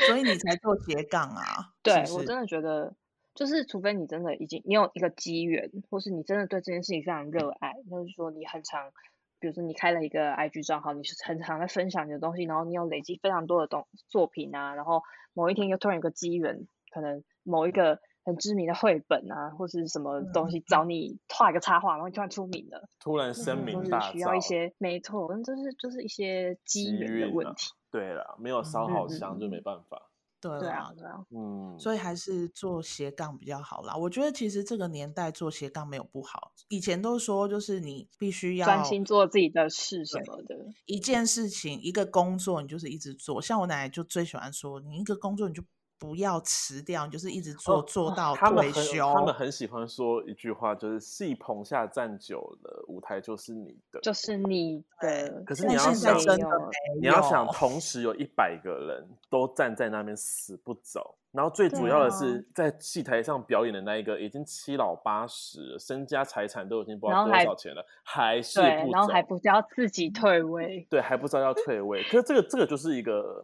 所以你才做斜杠啊？对，是是我真的觉得，就是除非你真的已经你有一个机缘，或是你真的对这件事情非常热爱，就是说你很常，比如说你开了一个 IG 账号，你是很常在分享你的东西，然后你有累积非常多的东作品啊，然后某一天又突然有个机缘，可能某一个很知名的绘本啊，或是什么东西找你画一个插画，然后你突然出名了，突然声名大噪，需要一些没错，就是就是一些机缘的问题。对了，没有烧好香就没办法。嗯、对啊，对啊，对啊，嗯，所以还是做斜杠比较好啦。我觉得其实这个年代做斜杠没有不好。以前都说就是你必须要专心做自己的事什么的，一件事情一个工作你就是一直做。像我奶奶就最喜欢说，你一个工作你就。不要辞掉，你就是一直做、哦、做到退休。他们，他们很喜欢说一句话，就是戏棚下站久了，舞台就是你的，就是你的。可是你要想，你要想，同时有一百个人都站在那边死不走，然后最主要的是，在戏台上表演的那一个已经七老八十，身家财产都已经不知道多少钱了，还，还是不走，然后还不知道自己退位，对，还不知道要退位。可是这个这个就是一个。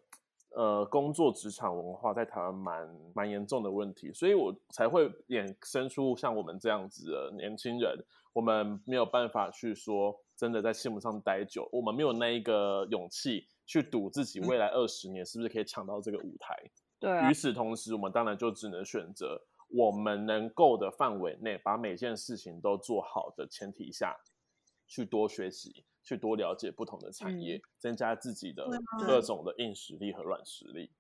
呃，工作职场文化在台湾蛮蛮严重的问题，所以我才会衍生出像我们这样子的年轻人，我们没有办法去说真的在项目上待久，我们没有那一个勇气去赌自己未来二十年是不是可以抢到这个舞台。对啊。与此同时，我们当然就只能选择我们能够的范围内，把每件事情都做好的前提下，去多学习。去多了解不同的产业，嗯、增加自己的各种的硬实力和软实力。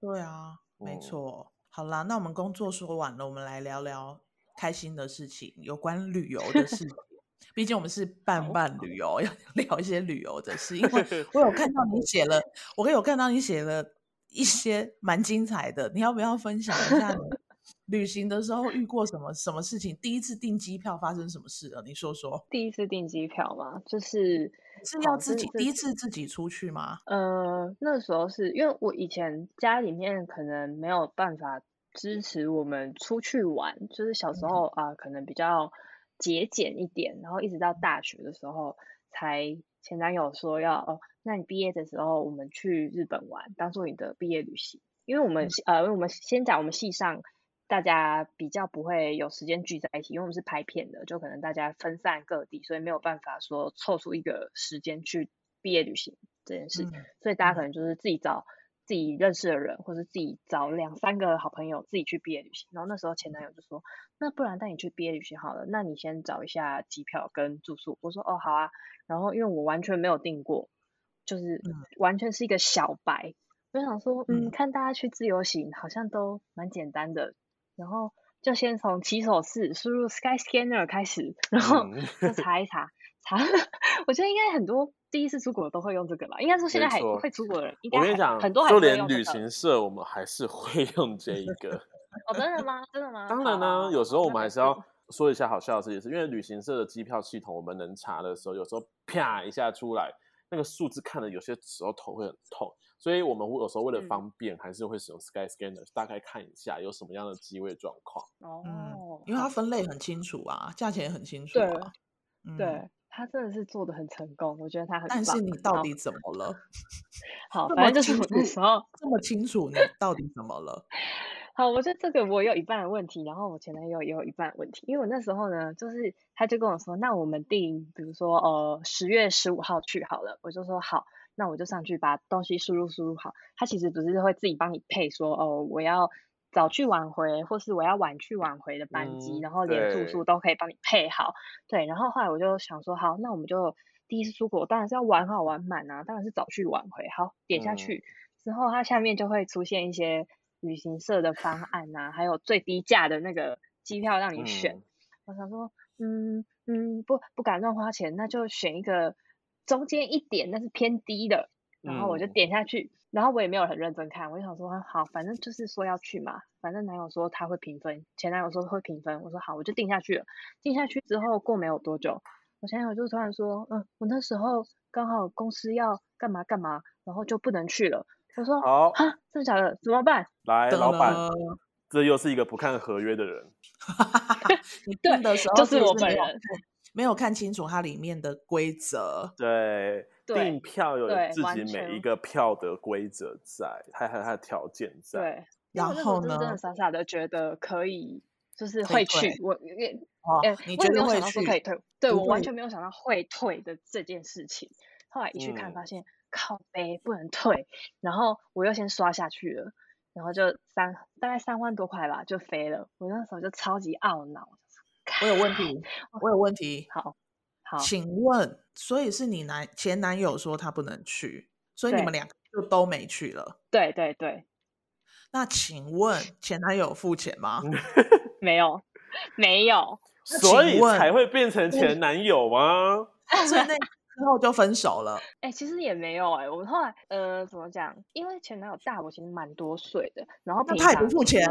对啊，没错。嗯、好啦，那我们工作说完了，我们来聊聊开心的事情，有关旅游的事情。毕竟我们是伴伴旅游，要聊一些旅游的事。因为 我有看到你写了，我有看到你写了一些蛮精彩的，你要不要分享一下？旅行的时候遇过什么什么事情？第一次订机票发生什么事了？你说说。第一次订机票吗？就是是要自己第一次自己出去吗？呃，那时候是因为我以前家里面可能没有办法支持我们出去玩，就是小时候啊、嗯呃，可能比较节俭一点，然后一直到大学的时候，才前男友说要哦，那你毕业的时候我们去日本玩，当做你的毕业旅行。因为我们、嗯、呃，因为我们先讲我们系上。大家比较不会有时间聚在一起，因为我们是拍片的，就可能大家分散各地，所以没有办法说凑出一个时间去毕业旅行这件事。嗯、所以大家可能就是自己找自自己认识的人，或是自己找两三个好朋友自己去毕业旅行。然后那时候前男友就说：“那不然带你去毕业旅行好了，那你先找一下机票跟住宿。”我说：“哦，好啊。”然后因为我完全没有订过，就是完全是一个小白，我就想说，嗯，看大家去自由行好像都蛮简单的，然后就先从起手式输入 Skyscanner 开始，然后就查一查。查，我觉得应该很多第一次出国都会用这个吧。应该说现在还不会出国的人，应该很多还。就连旅行社，我们还是会用这一个。哦，真的吗？真的吗？当然呢，有时候我们还是要说一下好笑的事情，是因为旅行社的机票系统，我们能查的时候，有时候啪一下出来，那个数字看的有些时候头会很痛，所以我们有时候为了方便，还是会使用 Skyscanner，大概看一下有什么样的机位状况。哦，因为它分类很清楚啊，价钱也很清楚啊。对。他真的是做的很成功，我觉得他很。但 是你到底怎么了？好，反正就是我那时候这么清楚，你到底怎么了？好，我觉得这个我有一半的问题，然后我前男友也有一半的问题，因为我那时候呢，就是他就跟我说，那我们定，比如说呃十月十五号去好了，我就说好，那我就上去把东西输入输入好，它其实不是会自己帮你配说哦，我要。早去晚回，或是我要晚去晚回的班机，嗯、然后连住宿都可以帮你配好。对，对，然后后来我就想说，好，那我们就第一次出国，当然是要玩好玩满啊，当然是早去晚回。好，点下去、嗯、之后，它下面就会出现一些旅行社的方案啊，还有最低价的那个机票让你选。嗯、我想说，嗯嗯，不不敢乱花钱，那就选一个中间一点，那是偏低的。然后我就点下去。嗯然后我也没有很认真看，我就想说好，反正就是说要去嘛，反正男友说他会评分，前男友说会评分，我说好，我就定下去了。定下去之后过没有多久，我前男友就突然说，嗯，我那时候刚好公司要干嘛干嘛，然后就不能去了。我说好，哈，真的假的？怎么办？来，老板，这又是一个不看合约的人。你订的时候就是我本人。没有看清楚它里面的规则，对，订票有自己每一个票的规则在，还有它的条件在。对，然后呢，真的傻傻的觉得可以，就是会去。我也，哎，你觉得会去可以退？对，我完全没有想到会退的这件事情。后来一去看，发现靠背不能退，然后我又先刷下去了，然后就三大概三万多块吧，就飞了。我那时候就超级懊恼。我有问题，我有问题。好，好，请问，所以是你男前男友说他不能去，所以你们两个就都没去了？对对对。那请问前男友付钱吗？没有，没有。所以才会变成前男友吗？所以那之后就分手了。哎、欸，其实也没有哎、欸，我后来呃，怎么讲？因为前男友大我其实蛮多岁的，然后他也不付钱，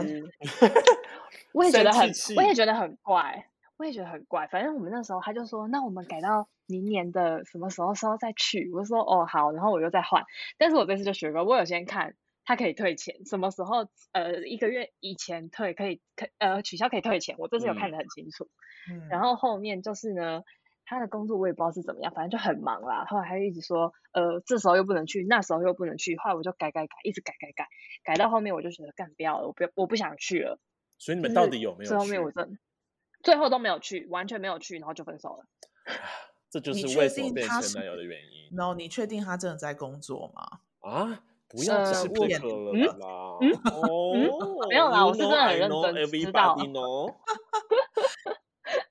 我也觉得很，我也觉得很怪。我也觉得很怪，反正我们那时候他就说，那我们改到明年的什么时候时候再去。我就说哦好，然后我又再换。但是我这次就学过，我有先看他可以退钱，什么时候呃一个月以前退可以可呃取消可以退钱，我这次有看得很清楚。嗯。然后后面就是呢，他的工作我也不知道是怎么样，反正就很忙啦。后来他就一直说呃这时候又不能去，那时候又不能去，后来我就改改改，一直改改改，改到后面我就觉得干不要了，我不我不想去了。所以你们到底有没有去？最后面我真。最后都没有去，完全没有去，然后就分手了。这就是为什么变前男友的原因。No，你确定他真的在工作吗？啊，不要讲这个了啦！哦，没有啦，我是真的很认真知道。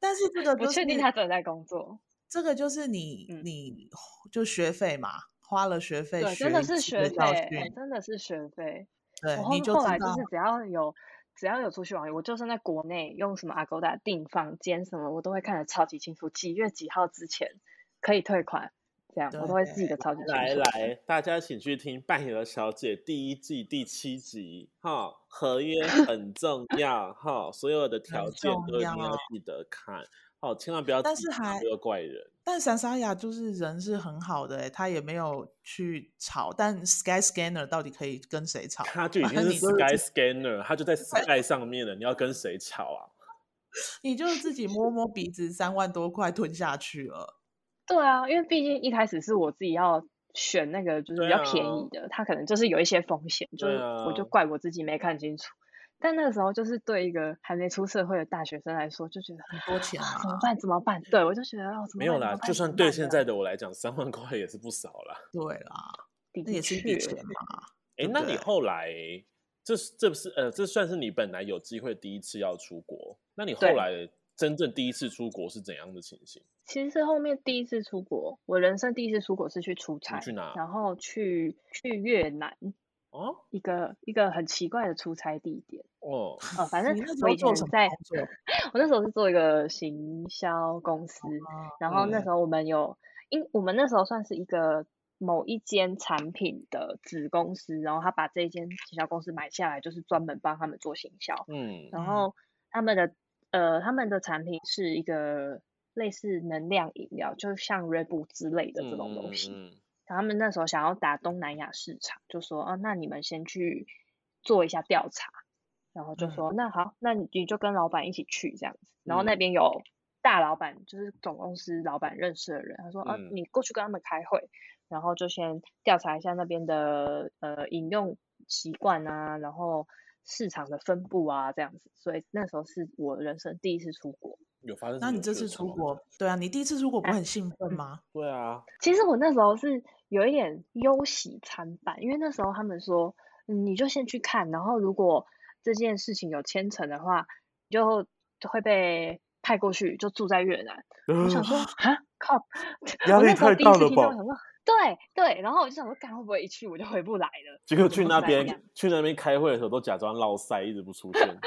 但是这个 不确定他真的在工作。这个就是你，你就学费嘛，花了学费，对，真的是学费，真的是学费。对，你后来就是只要有。只要有出去玩，我就算在国内用什么 Agoda 订房间什么，我都会看得超级清楚，几月几号之前可以退款，这样我都会记得超级清楚。来来，大家请去听《扮演的小姐》第一季第七集，哈，合约很重要，哈，所有的条件都一定要记得看。哦，千万不要，但是还有怪人。但莎莎雅就是人是很好的，哎，他也没有去吵。但 Sky Scanner 到底可以跟谁吵？他就已经是 Sky Scanner，他就在 Sky 上面了。你要跟谁吵啊？你就自己摸摸鼻子，三万多块吞下去了。对啊，因为毕竟一开始是我自己要选那个，就是比较便宜的，他、啊、可能就是有一些风险，就是我就怪我自己没看清楚。但那个时候，就是对一个还没出社会的大学生来说，就觉得很多钱啊，怎么办？怎么办？对我就觉得哦，怎么办？没有啦，就算对现在的我来讲，三万块也是不少啦。对啦，那也是一笔钱嘛。哎，那你后来，这是这不是呃，这算是你本来有机会第一次要出国？那你后来真正第一次出国是怎样的情形？其实是后面第一次出国，我人生第一次出国是去出差，去哪？然后去去越南。哦，一个一个很奇怪的出差地点。哦，哦，反正我以前在，我那时候是做一个行销公司，哦、然后那时。候我们有，因我们那时候算是一个某一间产品的子公司，然后他把这一间行销公司买下来，就是专门帮他们做行销，嗯，然后他们的呃他们的产品是一个类似能量饮料，就像 Red Bull 之类的这种东西。嗯嗯他们那时候想要打东南亚市场，就说啊，那你们先去做一下调查，然后就说、嗯、那好，那你就跟老板一起去这样子。然后那边有大老板，就是总公司老板认识的人，他说啊，你过去跟他们开会，然后就先调查一下那边的呃饮用习惯啊，然后市场的分布啊这样子。所以那时候是我人生第一次出国。有发生？那你这次出国，对啊，你第一次出国不很兴奋吗？啊对啊。其实我那时候是有一点忧喜参半，因为那时候他们说，你就先去看，然后如果这件事情有牵扯的话，就就会被派过去，就住在越南。嗯、我想说，啊，靠，压力太大了吧？对对，然后我就想说，干会不会一去我就回不来了？结果去那边去那边开会的时候，都假装落赛，一直不出现。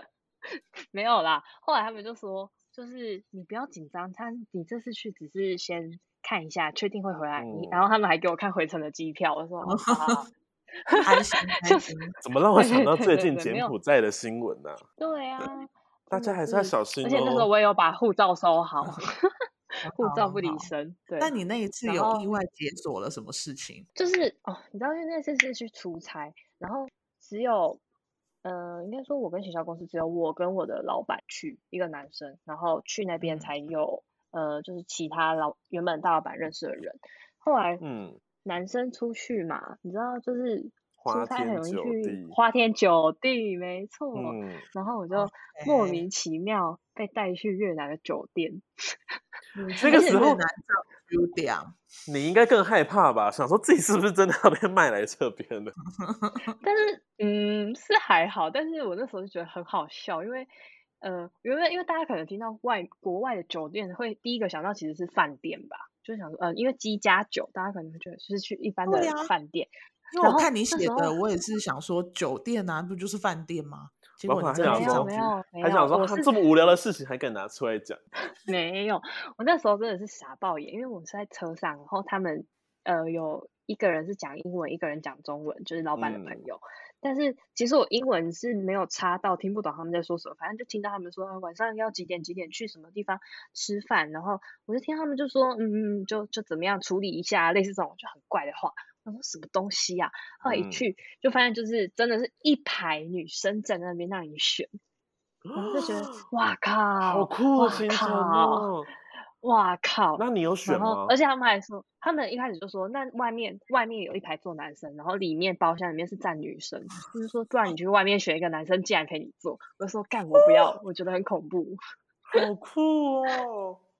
没有啦，后来他们就说，就是你不要紧张，他你这次去只是先看一下，确定会回来。嗯、然后他们还给我看回程的机票，我说 安心，就是 怎么让我想到最近柬埔寨的新闻呢、啊？对啊，大家还是要小心、哦。而且那时候我也有把护照收好，护照不离身。对，但你那一次有意外解锁了什么事情？就是哦，你知道，因为那次是去出差，然后只有。呃，应该说，我跟学校公司只有我跟我的老板去，一个男生，然后去那边才有，嗯、呃，就是其他老原本大老板认识的人。后来，嗯，男生出去嘛，你知道，就是出差很容易去花天酒地，没错。嗯、然后我就莫名其妙被带去越南的酒店。这个时候，男有点，你应该更害怕吧？想说自己是不是真的要被卖来这边的？但是，嗯，是还好。但是我那时候就觉得很好笑，因为，呃，因为因为大家可能听到外国外的酒店，会第一个想到其实是饭店吧？就想说，呃，因为鸡加酒，大家可能会觉得就是去一般的饭店。因为我看你写的，我也是想说酒店啊，不就是饭店吗？结果还想说，还想说，他这么无聊的事情还敢拿出来讲？没有，我那时候真的是傻爆眼，因为我是在车上，然后他们呃有一个人是讲英文，一个人讲中文，就是老板的朋友。嗯、但是其实我英文是没有差到听不懂他们在说什么，反正就听到他们说晚上要几点几点去什么地方吃饭，然后我就听他们就说嗯嗯，就就怎么样处理一下，类似这种就很怪的话。我说什么东西呀、啊？后来一去、嗯、就发现，就是真的是一排女生在那边让你选，我、哦、就觉得 哇靠，好酷的行程哦！哇靠！那你有选吗？而且他们还说，他们一开始就说，那外面外面有一排坐男生，然后里面包厢里面是站女生，就是说，不然你去外面选一个男生进来陪你坐。我就说干，我不要，我觉得很恐怖。好酷哦！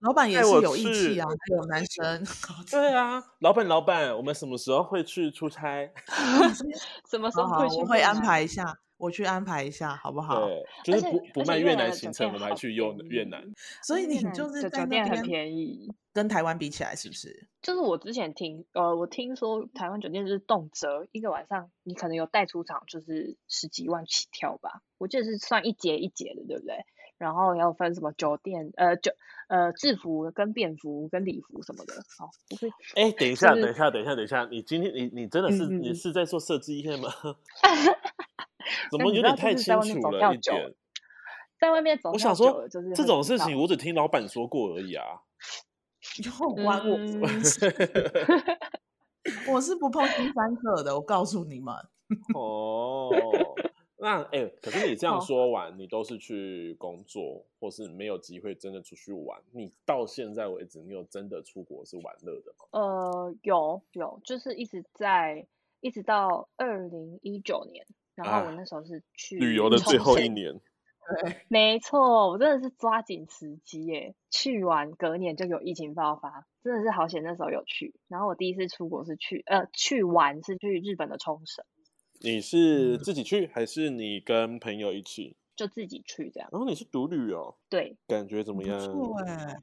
老板也是有义气啊，还有男生。对啊，老板，老板，我们什么时候会去出差？什么时候会去？我会安排一下，我去安排一下，好不好？对，就是不不卖越南行程，我们还去用越南。所以你就是在那边很便宜，跟台湾比起来是不是？就是我之前听，呃，我听说台湾酒店就是动辄一个晚上，你可能有带出场，就是十几万起跳吧。我记得是算一节一节的，对不对？然后要分什么酒店，呃，酒呃制服跟便服跟礼服什么的，好，就是。哎，等一下，等一下，等一下，等一下，你今天你你真的是你是在做设计业吗？怎么有点太清楚了一点？在外面走，我想说，这种事情我只听老板说过而已啊。有关我，我是不碰新三色的，我告诉你们。哦。那哎、欸，可是你这样说完，你都是去工作，或是没有机会真的出去玩。你到现在为止，你有真的出国是玩乐的吗？呃，有有，就是一直在，一直到二零一九年，然后我那时候是去、啊、旅游的最后一年。对，没错，我真的是抓紧时机耶，去完隔年就有疫情爆发，真的是好险那时候有去。然后我第一次出国是去呃去玩是去日本的冲绳。你是自己去还是你跟朋友一起？就自己去这样。然后你是独旅哦？对，感觉怎么样？不错哎。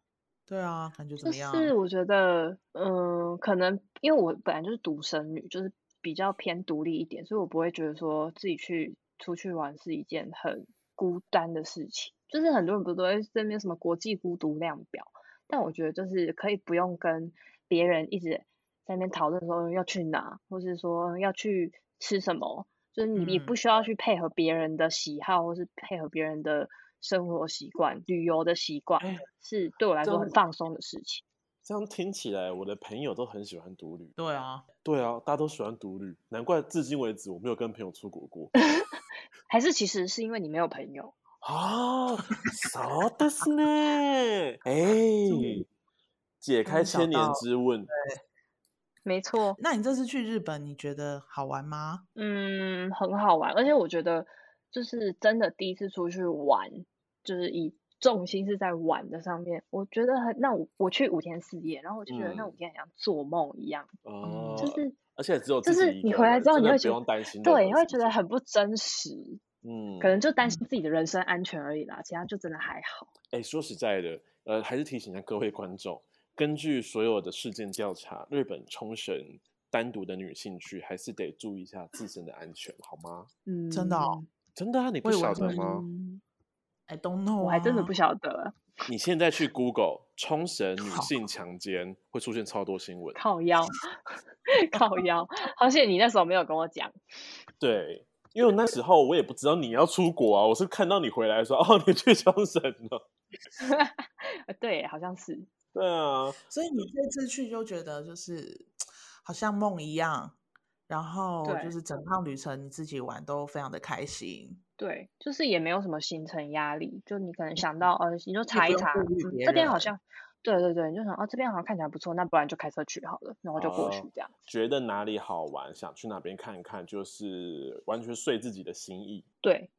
对啊，感觉怎么样？就是我觉得，嗯、呃，可能因为我本来就是独生女，就是比较偏独立一点，所以我不会觉得说自己去出去玩是一件很孤单的事情。就是很多人不都会在那边什么国际孤独量表，但我觉得就是可以不用跟别人一直在那边讨论说要去哪，或是说要去吃什么，就是你也不需要去配合别人的喜好，或是配合别人的。生活习惯、旅游的习惯，是对我来说很放松的事情。这样听起来，我的朋友都很喜欢独旅。对啊，对啊，大家都喜欢独旅，难怪至今为止我没有跟朋友出国过。还是其实是因为你没有朋友啊？そうですね。哎，解开千年之问。对，没错。那你这次去日本，你觉得好玩吗？嗯，很好玩，而且我觉得就是真的第一次出去玩。就是以 重心是在玩的上面，我觉得很，那我我去五天四夜，然后我就觉得那五天很像做梦一样，哦、嗯，就是而且只有就是你回来之后你会觉得不用担心，对，你会觉得很不真实，嗯，可能就。担心自己的人身安全而已啦，其他就真的还好。哎，说实在的，呃，还是提醒一下各位观众，根据所有的事件调查，日本冲绳单独的女性去，还是得注意一下自身的安全，好吗？嗯，真的哦，真的啊，你不晓得吗？I don't know，我还真的不晓得。你现在去 Google 冲绳女性强奸，会出现超多新闻。靠腰，靠腰，好险你那时候没有跟我讲。对，因为那时候我也不知道你要出国啊，我是看到你回来说哦，你去冲绳了。对，好像是。对啊，所以你这次去就觉得就是好像梦一样，然后就是整趟旅程你自己玩都非常的开心。对，就是也没有什么行程压力，就你可能想到，呃，你就查一查，嗯、这边好像，对对对，你就想，哦，这边好像看起来不错，那不然就开车去好了，然后就过去这样。觉得哪里好玩，想去哪边看一看，就是完全随自己的心意。对，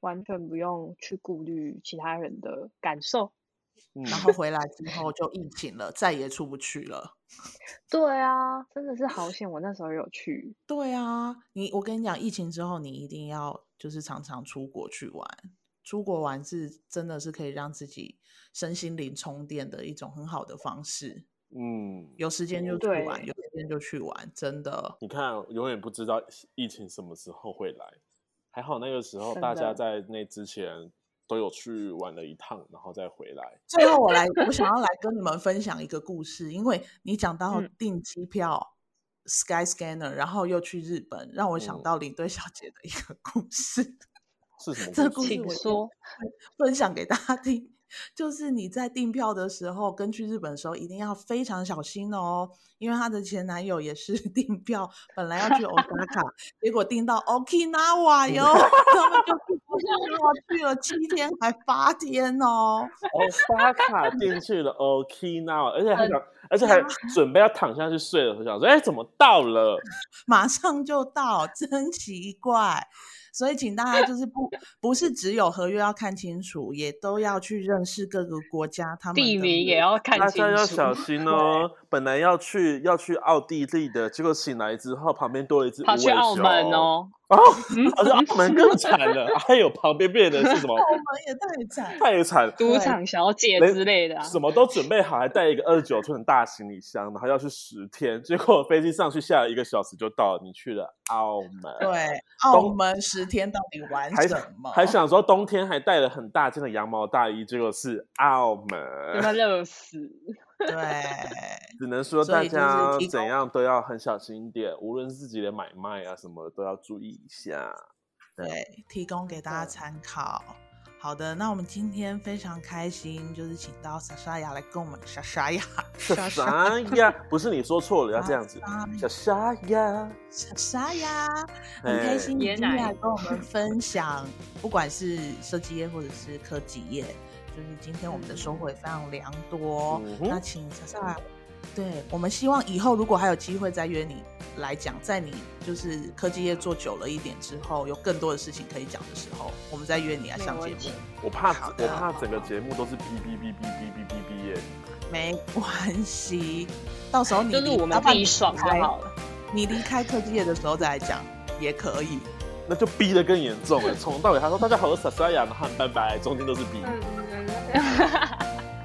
完全不用去顾虑其他人的感受。嗯、然后回来之后就疫情了，再也出不去了。对啊，真的是好险，我那时候有去。对啊，你我跟你讲，疫情之后你一定要就是常常出国去玩，出国玩是真的是可以让自己身心灵充电的一种很好的方式。嗯，有时间就去玩，有时间就去玩，真的。你看，永远不知道疫情什么时候会来，还好那个时候大家在那之前。都有去玩了一趟，然后再回来。最后我来，我想要来跟你们分享一个故事，因为你讲到订机票、嗯、Sky Scanner，然后又去日本，让我想到领队小姐的一个故事。嗯、是什么故事？这个故事我说分享给大家听。就是你在订票的时候，跟去日本的时候一定要非常小心哦，因为她的前男友也是 订票，本来要去 Osaka，结果订到 Okinawa 哟，他们就不想要去了七天还八天哦。Osaka 订去了 Okinawa，而且还想，而且还准备要躺下去睡了，我想说，哎，怎么到了？马上就到，真奇怪。所以，请大家就是不不是只有合约要看清楚，也都要去认识各个国家，他们地名也要看清楚。大家要小心哦！本来要去要去奥地利的，结果醒来之后，旁边多了一只无尾熊。跑去澳门哦。哦，而且澳门更惨了，还有旁边变的是什么？澳门也太惨，太惨，赌场小姐之类的、啊，什么都准备好，还带一个二十九寸的大行李箱，然后要去十天，结果飞机上去下了一个小时就到了，你去了澳门。对，澳门十天到底玩什么？还，还想说冬天还带了很大件的羊毛大衣，结果是澳门，他妈热死。对，只能说大家怎样都要很小心一点，无论是自己的买卖啊什么都要注意一下。对，提供给大家参考。好的，那我们今天非常开心，就是请到莎莎雅来跟我们莎莎亚，莎莎亚，不是你说错了，要这样子，莎莎亚，莎莎亚，很开心你今天来跟我们分享，不管是设计业或者是科技业。就是今天我们的收获也非常良多，那请莎莎。对，我们希望以后如果还有机会再约你来讲，在你就是科技业做久了一点之后，有更多的事情可以讲的时候，我们再约你来上节目。我怕，我怕整个节目都是哔哔哔哔哔哔哔耶。没关系，到时候你，我们自己爽就好了。你离开科技业的时候再来讲也可以。那就逼得更严重了。从头到尾他说大家好，我是莎莎雅，然后拜拜，中间都是逼。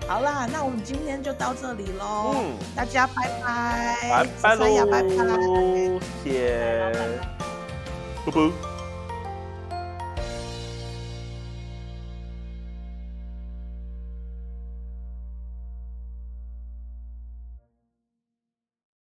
好啦，那我们今天就到这里喽。嗯，大家拜拜，拜拜喽，拜拜，谢谢，拜拜。